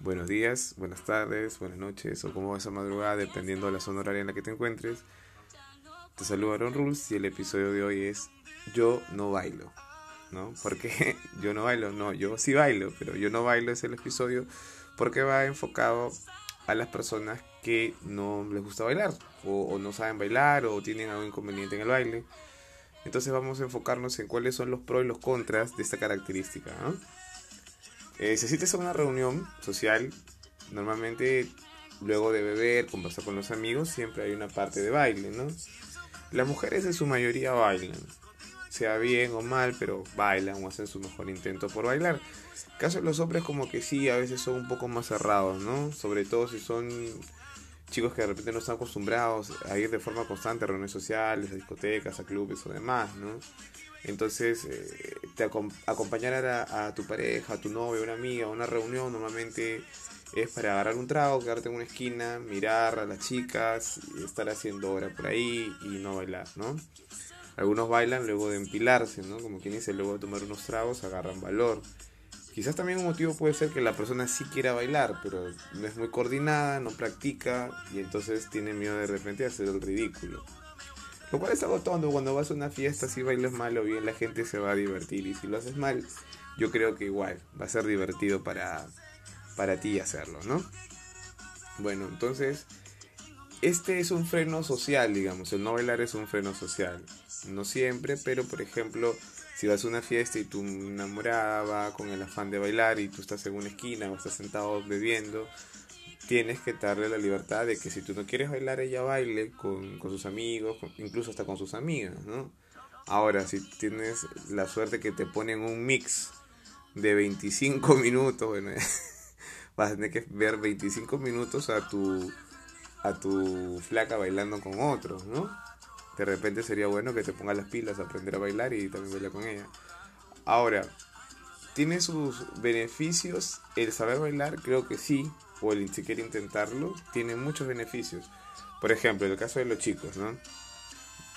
buenos días, buenas tardes, buenas noches o como va esa madrugada, dependiendo de la zona horaria en la que te encuentres. Te saluda Aaron Rules y el episodio de hoy es Yo no bailo. ¿No? porque yo no bailo? No, yo sí bailo, pero yo no bailo es el episodio porque va enfocado a las personas que no les gusta bailar o, no saben bailar o tienen algún inconveniente en el baile. Entonces vamos a enfocarnos en cuáles son los pros y los contras de esta característica. ¿no? Eh, asistes a una reunión social, normalmente luego de beber, conversar con los amigos, siempre hay una parte de baile, ¿no? Las mujeres en su mayoría bailan, sea bien o mal, pero bailan o hacen su mejor intento por bailar. Caso de los hombres como que sí, a veces son un poco más cerrados, ¿no? Sobre todo si son chicos que de repente no están acostumbrados a ir de forma constante a reuniones sociales, a discotecas, a clubes o demás, ¿no? Entonces, eh, te acompañar a, tu pareja, a tu novio, a una amiga, a una reunión normalmente es para agarrar un trago, quedarte en una esquina, mirar a las chicas, estar haciendo hora por ahí y no bailar, ¿no? Algunos bailan luego de empilarse, ¿no? Como quien dice, luego de tomar unos tragos agarran valor. Quizás también un motivo puede ser que la persona sí quiera bailar, pero no es muy coordinada, no practica y entonces tiene miedo de repente de hacer el ridículo. Lo cual es algo tonto, cuando vas a una fiesta, si bailas mal o bien, la gente se va a divertir. Y si lo haces mal, yo creo que igual va a ser divertido para, para ti hacerlo, ¿no? Bueno, entonces, este es un freno social, digamos. El no bailar es un freno social. No siempre, pero por ejemplo, si vas a una fiesta y tu enamorada va con el afán de bailar y tú estás en una esquina o estás sentado bebiendo, tienes que darle la libertad de que si tú no quieres bailar, ella baile con, sus amigos, incluso hasta con sus amigas, ¿no? Ahora, si tienes la suerte que te ponen un mix de 25 minutos, bueno, vas a tener que ver 25 minutos a tu, a tu flaca bailando con otros, ¿no? De repente sería bueno que te pongas las pilas, aprender a bailar y también bailar con ella. Ahora, ¿tiene sus beneficios el saber bailar? Creo que sí, o el siquiera intentarlo, tiene muchos beneficios. Por ejemplo, en el caso de los chicos, ¿no?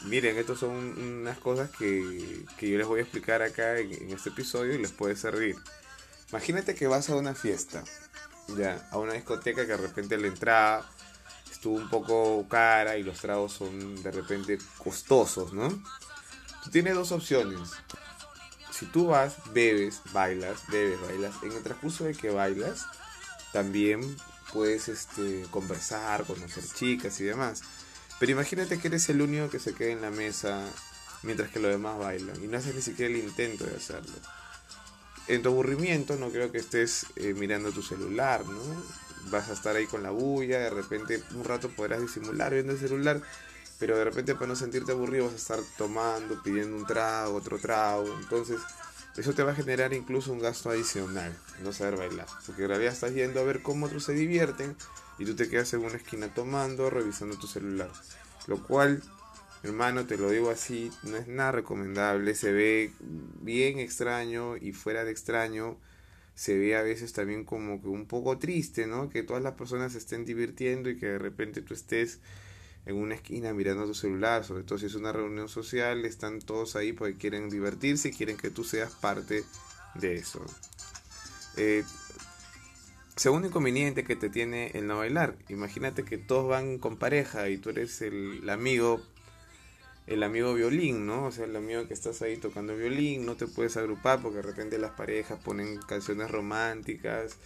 Miren, estas son unas cosas que, yo les voy a explicar acá en, este episodio y les puede servir. Imagínate que vas a una fiesta, ya, a una discoteca que de repente la entrada estuvo un poco cara y los tragos son de repente costosos, ¿no? Tú tienes dos opciones. Si tú vas, bebes, bailas, bebes, bailas, en el transcurso de que bailas, también puedes este, conversar, conocer chicas y demás. Pero imagínate que eres el único que se queda en la mesa mientras que los demás bailan y no haces ni siquiera el intento de hacerlo. En tu aburrimiento no creo que estés eh, mirando tu celular, ¿no? Vas a estar ahí con la bulla, de repente un rato podrás disimular viendo el celular, pero de repente para no sentirte aburrido vas a estar tomando, pidiendo un trago, otro trago. Entonces, eso te va a generar incluso un gasto adicional, no saber bailar. Porque en realidad estás yendo a ver cómo otros se divierten y tú te quedas en una esquina tomando, revisando tu celular. Lo cual, hermano, te lo digo así, no es nada recomendable. Se ve bien extraño y fuera de extraño se ve a veces también como que un poco triste, ¿no? Que todas las personas se estén divirtiendo y que de repente tú estés en una esquina mirando tu celular, sobre todo si es una reunión social, están todos ahí porque quieren divertirse y quieren que tú seas parte de eso. Eh, segundo inconveniente que te tiene el no bailar, imagínate que todos van con pareja y tú eres el, amigo el amigo violín, ¿no? O sea, el amigo que estás ahí tocando violín, no te puedes agrupar porque de repente las parejas ponen canciones románticas,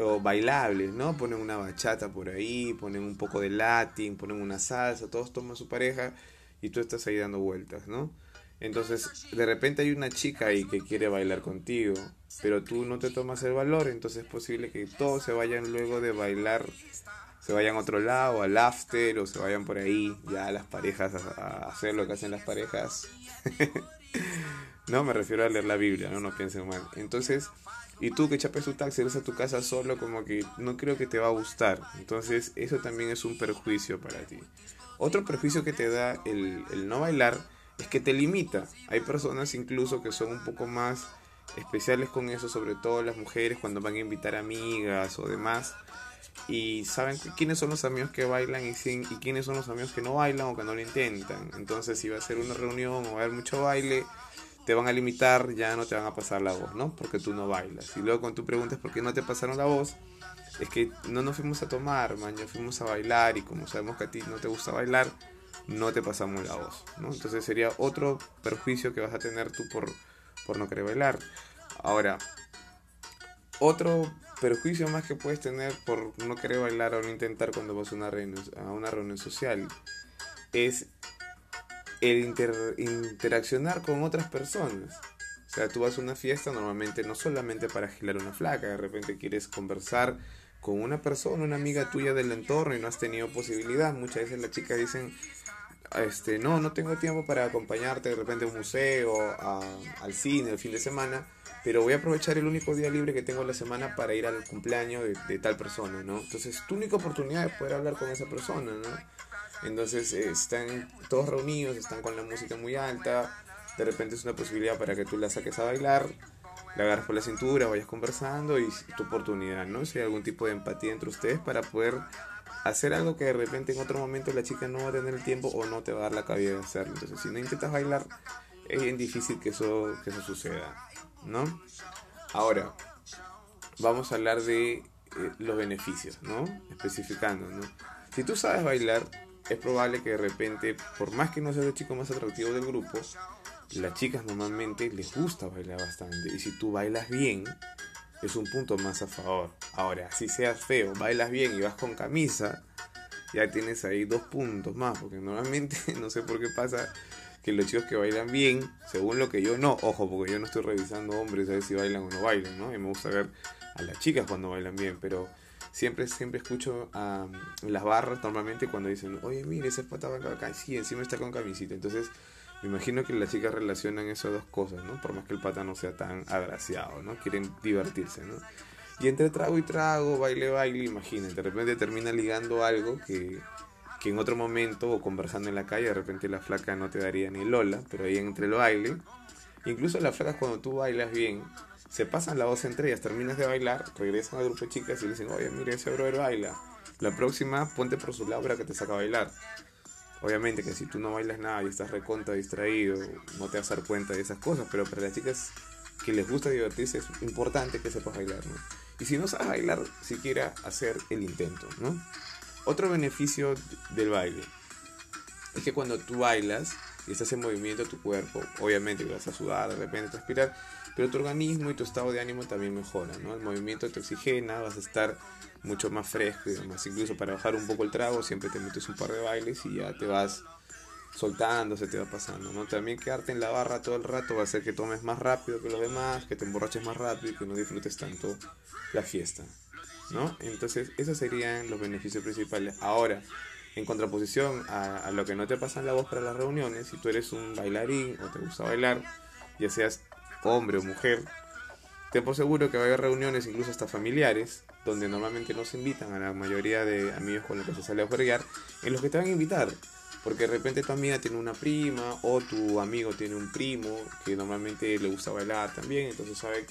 o bailables, ¿no? Ponen una bachata por ahí, ponen un poco de latín, ponen una salsa, todos toman su pareja y tú estás ahí dando vueltas, ¿no? Entonces, de repente hay una chica ahí que quiere bailar contigo, pero tú no te tomas el valor, entonces es posible que todos se vayan luego de bailar, se vayan a otro lado, al after, o se vayan por ahí, ya las parejas a, hacer lo que hacen las parejas. no, me refiero a leer la Biblia, no, no piensen mal. Entonces, y tú que chapes tu taxi, eres a tu casa solo, como que no creo que te va a gustar. Entonces, eso también es un perjuicio para ti. Otro perjuicio que te da el, el no bailar es que te limita. Hay personas incluso que son un poco más especiales con eso, sobre todo las mujeres cuando van a invitar amigas o demás. Y saben quiénes son los amigos que bailan y, y quiénes son los amigos que no bailan o que no lo intentan. Entonces, si va a ser una reunión o va a haber mucho baile, te van a limitar, ya no te van a pasar la voz, ¿no? Porque tú no bailas. Y luego cuando tú preguntas por qué no te pasaron la voz, es que no nos fuimos a tomar, man, fuimos a bailar y como sabemos que a ti no te gusta bailar, no te pasamos la voz, ¿no? Entonces sería otro perjuicio que vas a tener tú por, por no querer bailar. Ahora, otro perjuicio más que puedes tener por no querer bailar o no intentar cuando vas a una reunión, a una reunión social es el interaccionar con otras personas. O sea, tú vas a una fiesta normalmente no solamente para girar una flaca, de repente quieres conversar con una persona, una amiga tuya del entorno y no has tenido posibilidad. Muchas veces las chicas dicen, este, no, no tengo tiempo para acompañarte de repente a un museo, al cine el fin de semana, pero voy a aprovechar el único día libre que tengo la semana para ir al cumpleaños de, tal persona, ¿no? Entonces, tu única oportunidad es poder hablar con esa persona, ¿no? Entonces, eh, están todos reunidos, están con la música muy alta, de repente es una posibilidad para que tú la saques a bailar, la agarras por la cintura, vayas conversando y tu oportunidad, ¿no? Si hay algún tipo de empatía entre ustedes para poder hacer algo que de repente en otro momento la chica no va a tener el tiempo o no te va a dar la cabida de hacerlo. Entonces, si no intentas bailar, es bien difícil que eso, que eso suceda, ¿no? Ahora, vamos a hablar de eh, los beneficios, ¿no? Especificando, ¿no? Si tú sabes bailar, es probable que de repente, por más que no seas el chico más atractivo del grupo, las chicas normalmente les gusta bailar bastante. Y si tú bailas bien, es un punto más a favor. Ahora, si seas feo, bailas bien y vas con camisa, ya tienes ahí dos puntos más. Porque normalmente, no sé por qué pasa que los chicos que bailan bien, según lo que yo no, ojo, porque yo no estoy revisando hombres a ver si bailan o no bailan, ¿no? Y me gusta ver a las chicas cuando bailan bien, pero siempre, siempre escucho a las barras normalmente cuando dicen, oye, mire, ese pata va acá, sí, encima está con camisita. Entonces, me imagino que las chicas relacionan esas dos cosas, ¿no? Por más que el pata no sea tan agraciado, ¿no? Quieren divertirse, ¿no? Y entre trago y trago, baile, baile, imagínate, de repente termina ligando algo que, que en otro momento o conversando en la calle, de repente la flaca no te daría ni lola, pero ahí entre el baile, incluso las flacas cuando tú bailas bien, se pasan la voz entre ellas, terminas de bailar, regresan al grupo de chicas y le dicen, oye, mire, ese brother baila. La próxima, ponte por su lado para que te saca a bailar. Obviamente que si tú no bailas nada y estás recontra distraído, no te vas a dar cuenta de esas cosas, pero para las chicas que les gusta divertirse es importante que sepas bailar. Y si no sabes bailar, siquiera hacer el intento, ¿no? Otro beneficio del baile es que cuando tú bailas y estás en movimiento tu cuerpo, obviamente vas a sudar, de repente transpirar, pero tu organismo y tu estado de ánimo también mejora, ¿no? El movimiento te oxigena, vas a estar mucho más fresco y demás. Incluso para bajar un poco el trago, siempre te metes un par de bailes y ya te vas soltando, se te va pasando, ¿no? También quedarte en la barra todo el rato va a hacer que tomes más rápido que los demás, que te emborraches más rápido y que no disfrutes tanto la fiesta, ¿no? Entonces, esos serían los beneficios principales. Ahora, en contraposición a, lo que no te pasa en la voz para las reuniones, si tú eres un bailarín o te gusta bailar, ya seas hombre o mujer, te por seguro que va a haber reuniones, incluso hasta familiares, donde normalmente no se invitan a la mayoría de amigos con los que se sale a jugar, en los que te van a invitar. Porque de repente tu amiga tiene una prima o tu amigo tiene un primo que normalmente le gusta bailar también. Entonces sabe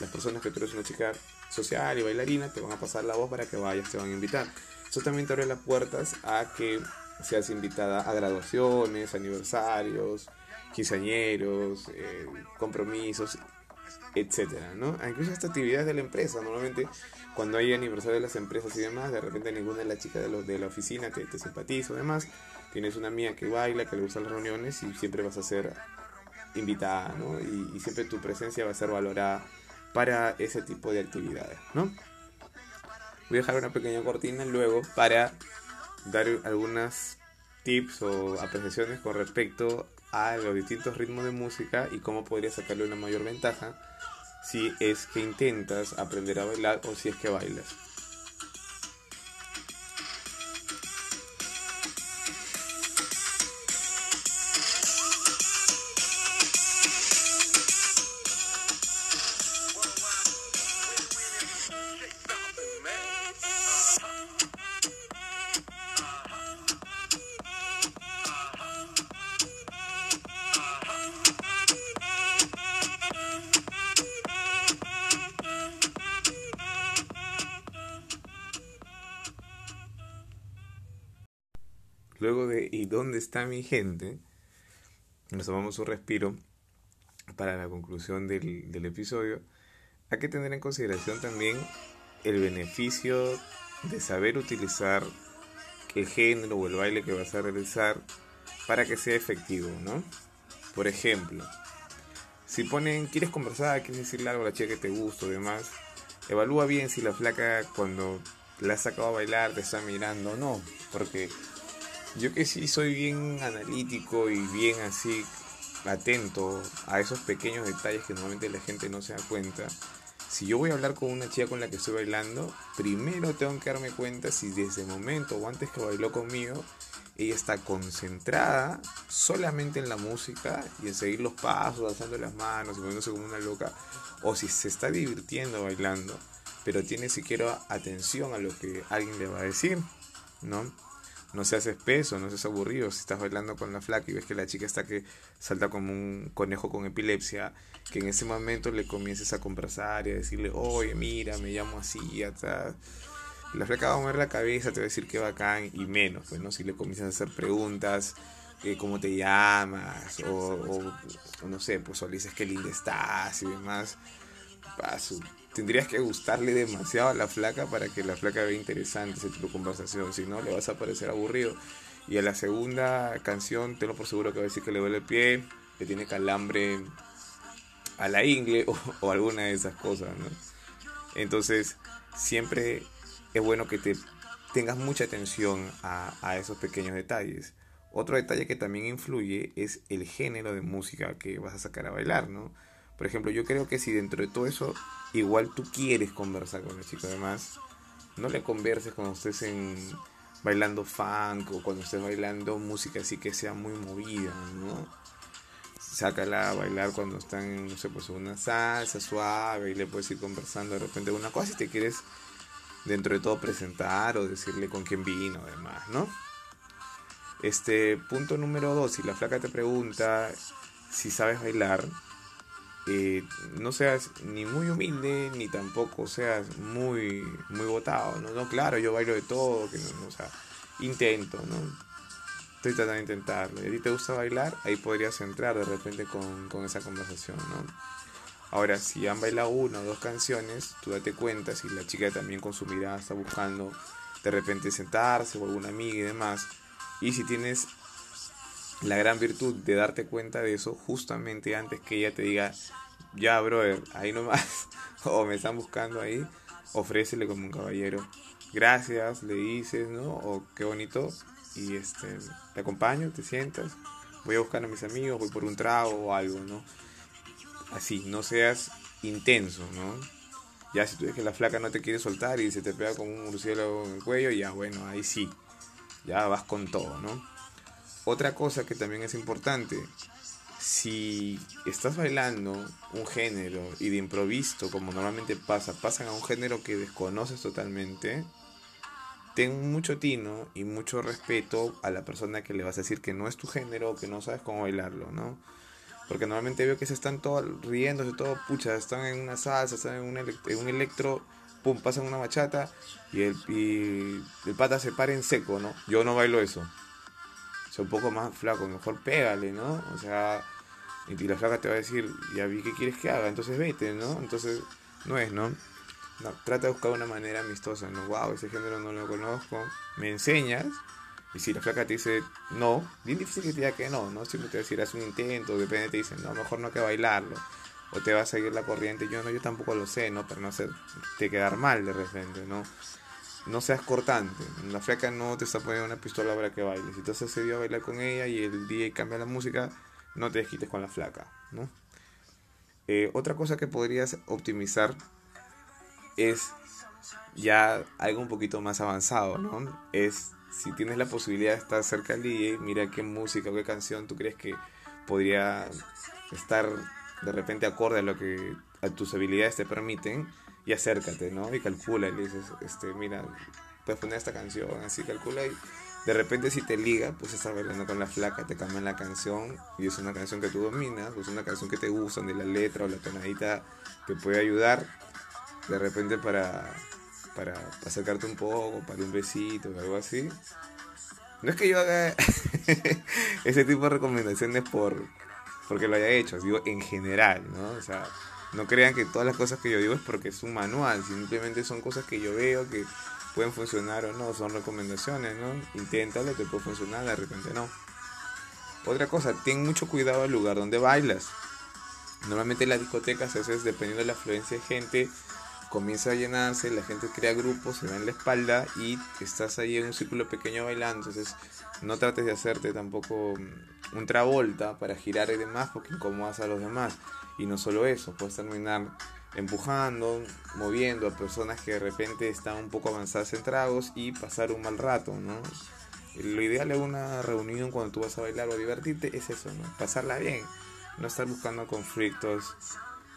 las personas que tú eres una chica social y bailarina te van a pasar la voz para que vayas, te van a invitar. Eso también te abre las puertas a que seas invitada a graduaciones, aniversarios, quinceañeros, eh, compromisos etcétera, ¿no? Ah, incluso esta actividades de la empresa, normalmente cuando hay aniversario de las empresas y demás, de repente ninguna de las chicas de, los, de la oficina te, te simpatiza o demás, tienes una amiga que baila, que le gustan las reuniones y siempre vas a ser invitada, ¿no? Y, y, siempre tu presencia va a ser valorada para ese tipo de actividades, ¿no? Voy a dejar una pequeña cortina luego para dar algunas tips o apreciaciones con respecto a los distintos ritmos de música y cómo podría sacarle una mayor ventaja si es que intentas aprender a bailar o si es que bailas. Dónde está mi gente? Nos tomamos un respiro. para la conclusión del, del episodio, hay que tener en consideración también el beneficio de saber utilizar el género o el baile que vas a realizar para que sea efectivo, ¿no? Por ejemplo, si ponen, quieres conversar, quieres decirle algo a la chica que te gusta o demás, evalúa bien si la flaca cuando la has sacado a bailar te está mirando o no, porque yo que sí soy bien analítico y bien así atento a esos pequeños detalles que normalmente la gente no se da cuenta. Si yo voy a hablar con una chica con la que estoy bailando, primero tengo que darme cuenta si desde el momento o antes que bailó conmigo, ella está concentrada solamente en la música y en seguir los pasos, alzando las manos y moviéndose como una loca, o si se está divirtiendo bailando, pero tiene siquiera atención a lo que alguien le va a decir, ¿no? No seas espeso, no seas aburrido. Si estás bailando con la flaca y ves que la chica está que salta como un conejo con epilepsia, que en ese momento le comiences a conversar y a decirle, oye, mira, me llamo así, atrás. La flaca va a mover la cabeza, te va a decir que bacán y menos, pues, ¿no? Si le comienzas a hacer preguntas, eh, cómo te llamas, o, no sé, pues o le dices qué linda estás y demás, paso tendrías que gustarle demasiado a la flaca para que la flaca vea interesante ese tipo de conversación. Si no, le vas a parecer aburrido. Y a la segunda canción, tengo por seguro que va a decir que le duele el pie, que tiene calambre a la ingle o, alguna de esas cosas, ¿no? Entonces, siempre es bueno que te tengas mucha atención a, a esos pequeños detalles. Otro detalle que también influye es el género de música que vas a sacar a bailar, ¿no? Por ejemplo, yo creo que si dentro de todo eso igual tú quieres conversar con el chico, además, no le converses cuando estés en bailando funk o cuando estés bailando música así que sea muy movida, ¿no? Sácala a bailar cuando están, no sé, pues una salsa suave y le puedes ir conversando de repente una cosa si te quieres dentro de todo presentar o decirle con quién vino, además, ¿no? Este punto número dos, si la flaca te pregunta si sabes bailar, eh, no seas ni muy humilde ni tampoco seas muy muy botado ¿no? no claro yo bailo de todo que no, o sea intento no estoy tratando de intentarlo. A ti te gusta bailar ahí podrías entrar de repente con, con esa conversación no ahora si han bailado una o dos canciones tú date cuenta si la chica también con su mirada está buscando de repente sentarse o alguna amiga y demás. Y si tienes la gran virtud de darte cuenta de eso justamente antes que ella te diga, ya, brother, ahí nomás, o me están buscando ahí, ofrécele como un caballero. Gracias, le dices, ¿no? O qué bonito, y este, te acompaño, te sientas, voy a buscar a mis amigos, voy por un trago o algo, ¿no? Así, no seas intenso, ¿no? Ya si tú ves que la flaca no te quiere soltar y se te pega como un murciélago en el cuello, ya bueno, ahí sí, ya vas con todo, ¿no? Otra cosa que también es importante, si estás bailando un género y de improviso, como normalmente pasa, pasan a un género que desconoces totalmente, ten mucho tino y mucho respeto a la persona que le vas a decir que no es tu género o que no sabes cómo bailarlo, ¿no? Porque normalmente veo que se están todos riéndose, todo, pucha, están en una salsa, están en un, electro, pum, pasan una bachata y el, y el pata se para en seco, ¿no? Yo no bailo eso un poco más flaco, mejor pégale, ¿no? O sea, y la flaca te va a decir, ya vi qué quieres que haga, entonces vete, ¿no? Entonces, no es, ¿no? No, trata de buscar una manera amistosa, ¿no? Wow, ese género no lo conozco, me enseñas, y si la flaca te dice no, bien difícil que te diga que no, ¿no? Siempre te va a decir, haz un intento, depende, te dicen, no, mejor no que bailarlo, o te va a seguir la corriente, yo no, yo tampoco lo sé, ¿no? Pero no sé, te quedar mal de repente, ¿no? No seas cortante. La flaca no te está poniendo una pistola para que bailes. Si te has accedido a bailar con ella y el DJ cambia la música, no te desquites con la flaca, ¿no? Eh, otra cosa que podrías optimizar es ya algo un poquito más avanzado, ¿no? Es si tienes la posibilidad de estar cerca del DJ, mira qué música o qué canción tú crees que podría estar de repente acorde a lo que a tus habilidades te permiten y acércate, ¿no? Y calcula y le dices, este, mira, puedes poner esta canción, así calcula y de repente si te liga, pues estás bailando con la flaca, te cambian la canción y es una canción que tú dominas, pues una canción que te gusta, de la letra o la tonadita te puede ayudar de repente para, para acercarte un poco, para un besito o algo así. No es que yo haga ese tipo de recomendaciones por, porque lo haya hecho, digo en general, ¿no? O sea, no crean que todas las cosas que yo digo es porque es un manual, simplemente son cosas que yo veo que pueden funcionar o no, son recomendaciones, ¿no? Inténtalo, te puede funcionar, de repente no. Otra cosa, ten mucho cuidado al lugar donde bailas. Normalmente las discotecas, a dependiendo de la afluencia de gente, comienza a llenarse, la gente crea grupos, se ve en la espalda y estás ahí en un círculo pequeño bailando. Entonces, no trates de hacerte tampoco un travolta para girar y demás porque incomodas a los demás. Y no solo eso, puedes terminar empujando, moviendo a personas que de repente están un poco avanzadas en tragos y pasar un mal rato, ¿no? Lo ideal en una reunión cuando tú vas a bailar o divertirte es eso, ¿no? Pasarla bien, no estar buscando conflictos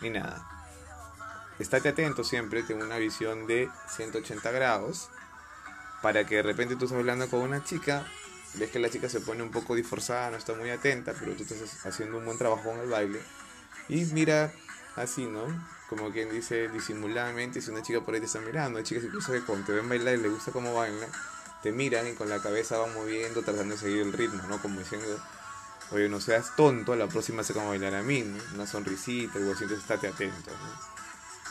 ni nada. Estate atento siempre, tengo una visión de 180 grados para que de repente tú estás hablando con una chica, ves que la chica se pone un poco disforzada, no está muy atenta, pero tú estás haciendo un buen trabajo en el baile y mira así, ¿no? Como quien dice disimuladamente, si una chica por ahí te está mirando, hay chicas incluso que cuando te ven bailar y le gusta cómo baila, te miran y con la cabeza van moviendo tratando de seguir el ritmo, ¿no? Como diciendo, oye, no seas tonto, la próxima sé cómo bailar a mí, ¿no? Una sonrisita, algo así, estate atento, ¿no?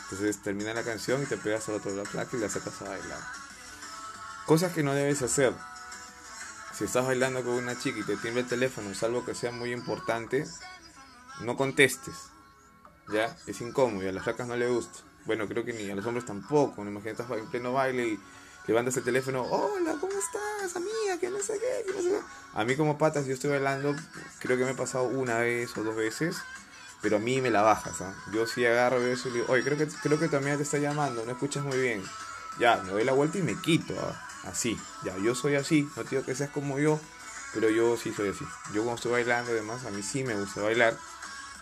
Entonces termina la canción y te pegas al otro de la placa y la sacas a bailar. Cosas que no debes hacer. Si estás bailando con una chica y te tiembla el teléfono, salvo que sea muy importante, no contestes. ¿Ya? Es incómodo y a las flacas no le gusta. Bueno, creo que ni a los hombres tampoco. Imagínate, estás en pleno baile y levantas el teléfono, hola, ¿cómo estás, amiga? Que no sé qué, no sé qué. A mí como patas, yo estoy bailando, creo que me he pasado una vez o dos veces, pero a mí me la bajas, ¿ah? Yo sí agarro eso y digo, oye, creo que, creo que tu amiga te está llamando, no escuchas muy bien. Ya, me doy la vuelta y me quito, ¿ah? así. Ya, yo soy así, no digo que seas como yo, pero yo sí soy así. Yo cuando estoy bailando, además, a mí sí me gusta bailar.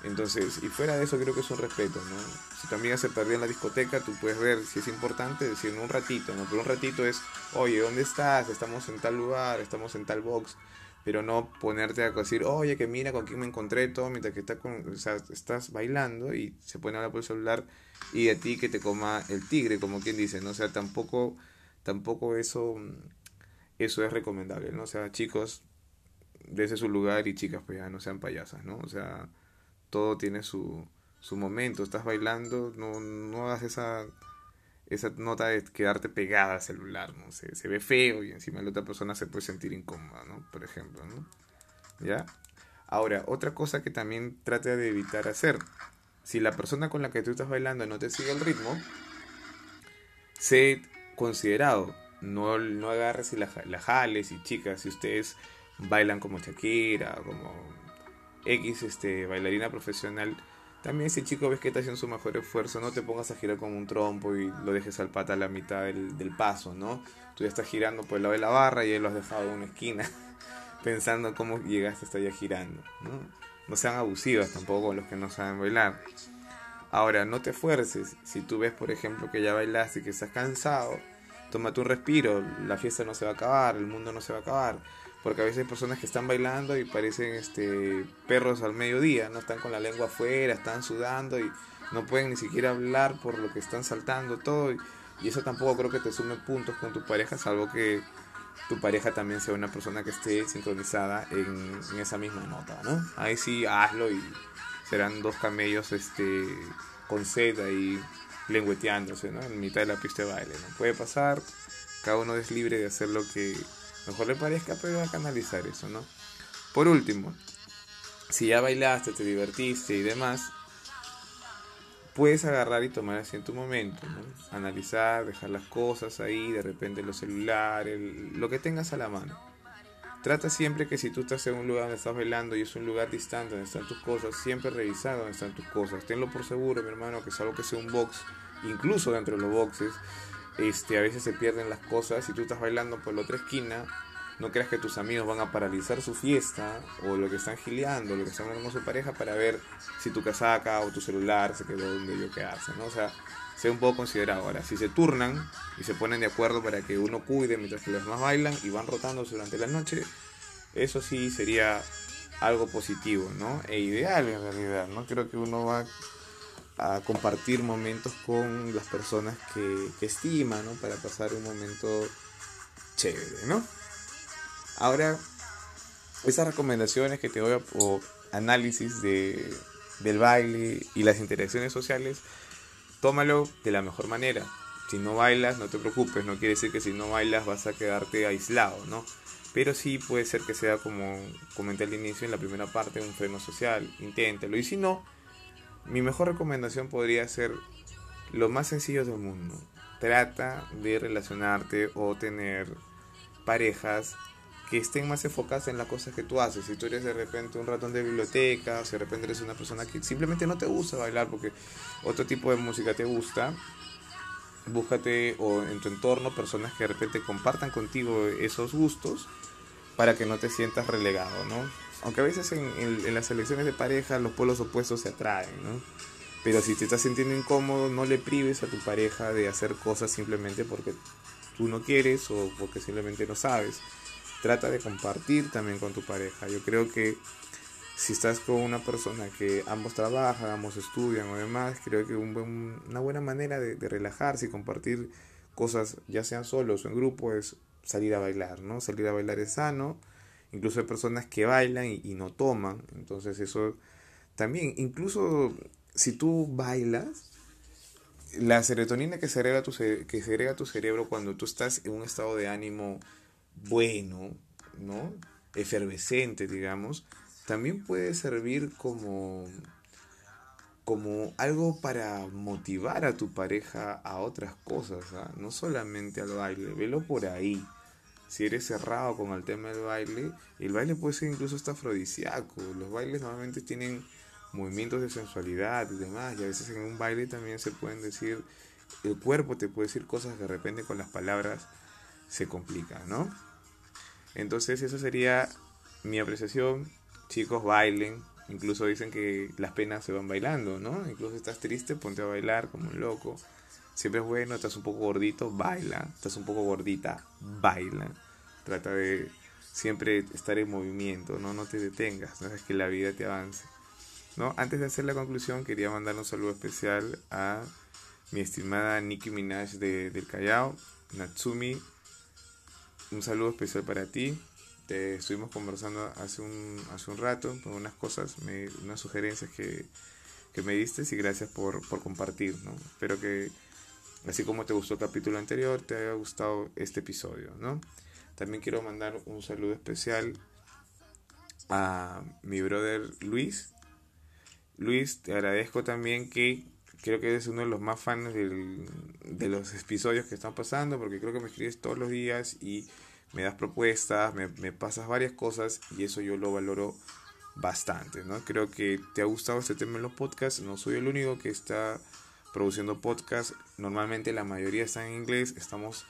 Entonces, y fuera de eso creo que es un respeto, ¿no? Si tu amiga se perdió en la discoteca, tú puedes ver si es importante, decir un ratito, ¿no? Pero un ratito es, oye, ¿dónde estás? Estamos en tal lugar, estamos en tal box. Pero no ponerte a decir, oye, que mira con quién me encontré todo, mientras que está con, o sea, estás bailando y se pone a hablar por el celular y a ti que te coma el tigre, como quien dice, ¿no? O sea, tampoco, tampoco eso, eso es recomendable, ¿no? O sea, chicos, ese su lugar y chicas, pues ya no sean payasas, ¿no? O sea todo tiene su, su momento. Estás bailando, no, no hagas esa, esa nota de quedarte pegada al celular, ¿no? Se, se ve feo y encima la otra persona se puede sentir incómoda, ¿no? Por ejemplo, ¿no? ¿Ya? Ahora, otra cosa que también trata de evitar hacer. Si la persona con la que tú estás bailando no te sigue el ritmo, sé considerado. No, no agarres y la, la jales y chicas, si ustedes bailan como Shakira, como X este, bailarina profesional, también si chico ves que está haciendo su mejor esfuerzo, no te pongas a girar como un trompo y lo dejes al pata a la mitad del, paso, ¿no? Tú ya estás girando por el lado de la barra y él lo has dejado en una esquina, pensando cómo llegaste hasta allá girando, ¿no? No sean abusivas tampoco los que no saben bailar. Ahora, no te esfuerces. Si tú ves, por ejemplo, que ya bailaste y que estás cansado, tómate un respiro. La fiesta no se va a acabar, el mundo no se va a acabar porque a veces hay personas que están bailando y parecen este perros al mediodía, no están con la lengua afuera, están sudando y no pueden ni siquiera hablar por lo que están saltando todo y, eso tampoco creo que te sume puntos con tu pareja, salvo que tu pareja también sea una persona que esté sincronizada en, esa misma nota, ¿no? Ahí sí hazlo y serán dos camellos este con sed ahí lengüeteándose, ¿no? En mitad de la pista de baile, ¿no? Puede pasar, cada uno es libre de hacer lo que mejor le parezca, pero a canalizar eso, ¿no? Por último, si ya bailaste, te divertiste y demás, puedes agarrar y tomar así en tu momento, ¿no? Analizar, dejar las cosas ahí, de repente los celulares, lo que tengas a la mano. Trata siempre que si tú estás en un lugar donde estás bailando y es un lugar distante donde están tus cosas, siempre revisar donde están tus cosas. Tenlo por seguro, mi hermano, que es algo que sea un box, incluso dentro de los boxes, este, a veces se pierden las cosas. Si tú estás bailando por la otra esquina, no creas que tus amigos van a paralizar su fiesta o lo que están gileando, lo que están hablando su pareja para ver si tu casaca o tu celular se quedó donde debió quedarse, ¿no? O sea, sea un poco considerado. Ahora, si se turnan y se ponen de acuerdo para que uno cuide mientras que los demás bailan y van rotándose durante la noche, eso sí sería algo positivo, ¿no? E ideal en realidad, ¿no? Creo que uno va a compartir momentos con las personas que, que estima, ¿no? Para pasar un momento chévere, ¿no? Ahora, esas recomendaciones que te doy o análisis de, del baile y las interacciones sociales, tómalo de la mejor manera. Si no bailas, no te preocupes, no quiere decir que si no bailas vas a quedarte aislado, ¿no? Pero sí puede ser que sea como comenté al inicio en la primera parte, un freno social, inténtalo. Y si no, mi mejor recomendación podría ser lo más sencillo del mundo. Trata de relacionarte o tener parejas que estén más enfocadas en las cosas que tú haces. Si tú eres de repente un ratón de biblioteca, o si de repente eres una persona que simplemente no te gusta bailar porque otro tipo de música te gusta, búscate o en tu entorno personas que de repente compartan contigo esos gustos para que no te sientas relegado, ¿no? Aunque a veces en, las elecciones de pareja los polos opuestos se atraen, ¿no? Pero si te estás sintiendo incómodo, no le prives a tu pareja de hacer cosas simplemente porque tú no quieres o porque simplemente no sabes. Trata de compartir también con tu pareja. Yo creo que si estás con una persona que ambos trabajan, ambos estudian o demás, creo que una buena manera de, relajarse y compartir cosas, ya sean solos o en grupo, es salir a bailar, ¿no? Salir a bailar es sano. Incluso hay personas que bailan y, no toman. Entonces eso también, incluso si tú bailas, la serotonina que segrega, tu, que tu cerebro cuando tú estás en un estado de ánimo bueno, ¿no? Efervescente, digamos, también puede servir como, como algo para motivar a tu pareja a otras cosas, ¿ah? no solamente al baile, velo por ahí. Si eres cerrado con el tema del baile, el baile puede ser incluso hasta afrodisíaco. Los bailes normalmente tienen movimientos de sensualidad y demás. Y a veces en un baile también se pueden decir, el cuerpo te puede decir cosas que de repente con las palabras se complican, ¿no? Entonces esa sería mi apreciación. Chicos, bailen. Incluso dicen que las penas se van bailando, ¿no? Incluso estás triste, ponte a bailar como un loco. Siempre es bueno, estás un poco gordito, baila. Estás un poco gordita, baila. Trata de siempre estar en movimiento, ¿no? No te detengas, no es que la vida te avance. ¿no? Antes de hacer la conclusión, quería mandar un saludo especial a mi estimada Nicki Minaj de, del Callao, Natsumi. Un saludo especial para ti. Te estuvimos conversando hace un, hace un rato con unas cosas, unas sugerencias que, que, me diste y gracias por, por compartir. ¿no? Espero que, así como te gustó el capítulo anterior, te haya gustado este episodio. ¿no? También quiero mandar un saludo especial a mi brother Luis, Luis, te agradezco también que creo que eres uno de los más fans de los episodios que están pasando, porque creo que me escribes todos los días y me das propuestas, me, pasas varias cosas y eso yo lo valoro bastante, ¿no? Creo que te ha gustado este tema en los podcasts, no soy el único que está produciendo podcasts, normalmente la mayoría están en inglés, estamos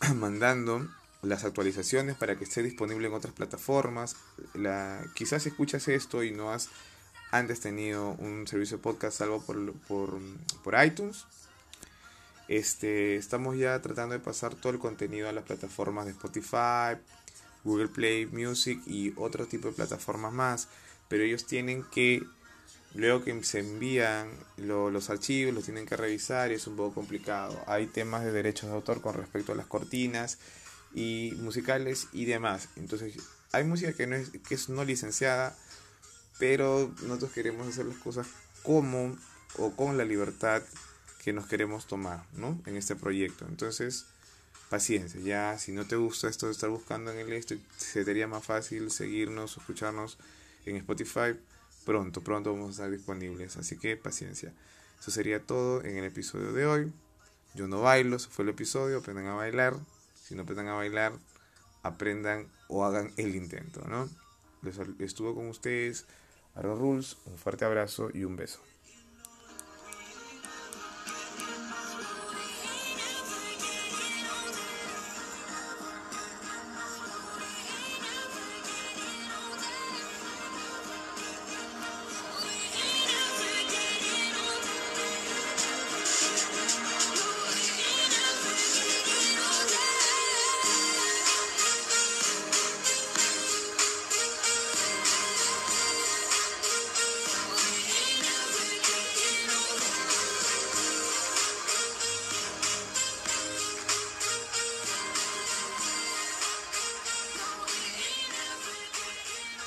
mandando las actualizaciones para que esté disponible en otras plataformas, la, quizás escuchas esto y no has antes tenido un servicio de podcast salvo por, por, por iTunes. Este, estamos ya tratando de pasar todo el contenido a las plataformas de Spotify, Google Play Music y otro tipo de plataformas más. Pero ellos tienen que, luego que se envían los archivos, los tienen que revisar y es un poco complicado. Hay temas de derechos de autor con respecto a las cortinas y musicales y demás. Entonces, hay música que no es, que es no licenciada pero nosotros queremos hacer las cosas como o con la libertad que nos queremos tomar, ¿no? En este proyecto. Entonces, paciencia, ya si no te gusta esto de estar buscando en el esto, se te haría más fácil seguirnos escucharnos en Spotify. Pronto, pronto vamos a estar disponibles, así que paciencia. Eso sería todo en el episodio de hoy. Yo no bailo, eso fue el episodio, aprendan a bailar. Si no aprendan a bailar, aprendan o hagan el intento, ¿no? Estuvo con ustedes Aaron Rules, un fuerte abrazo y un beso.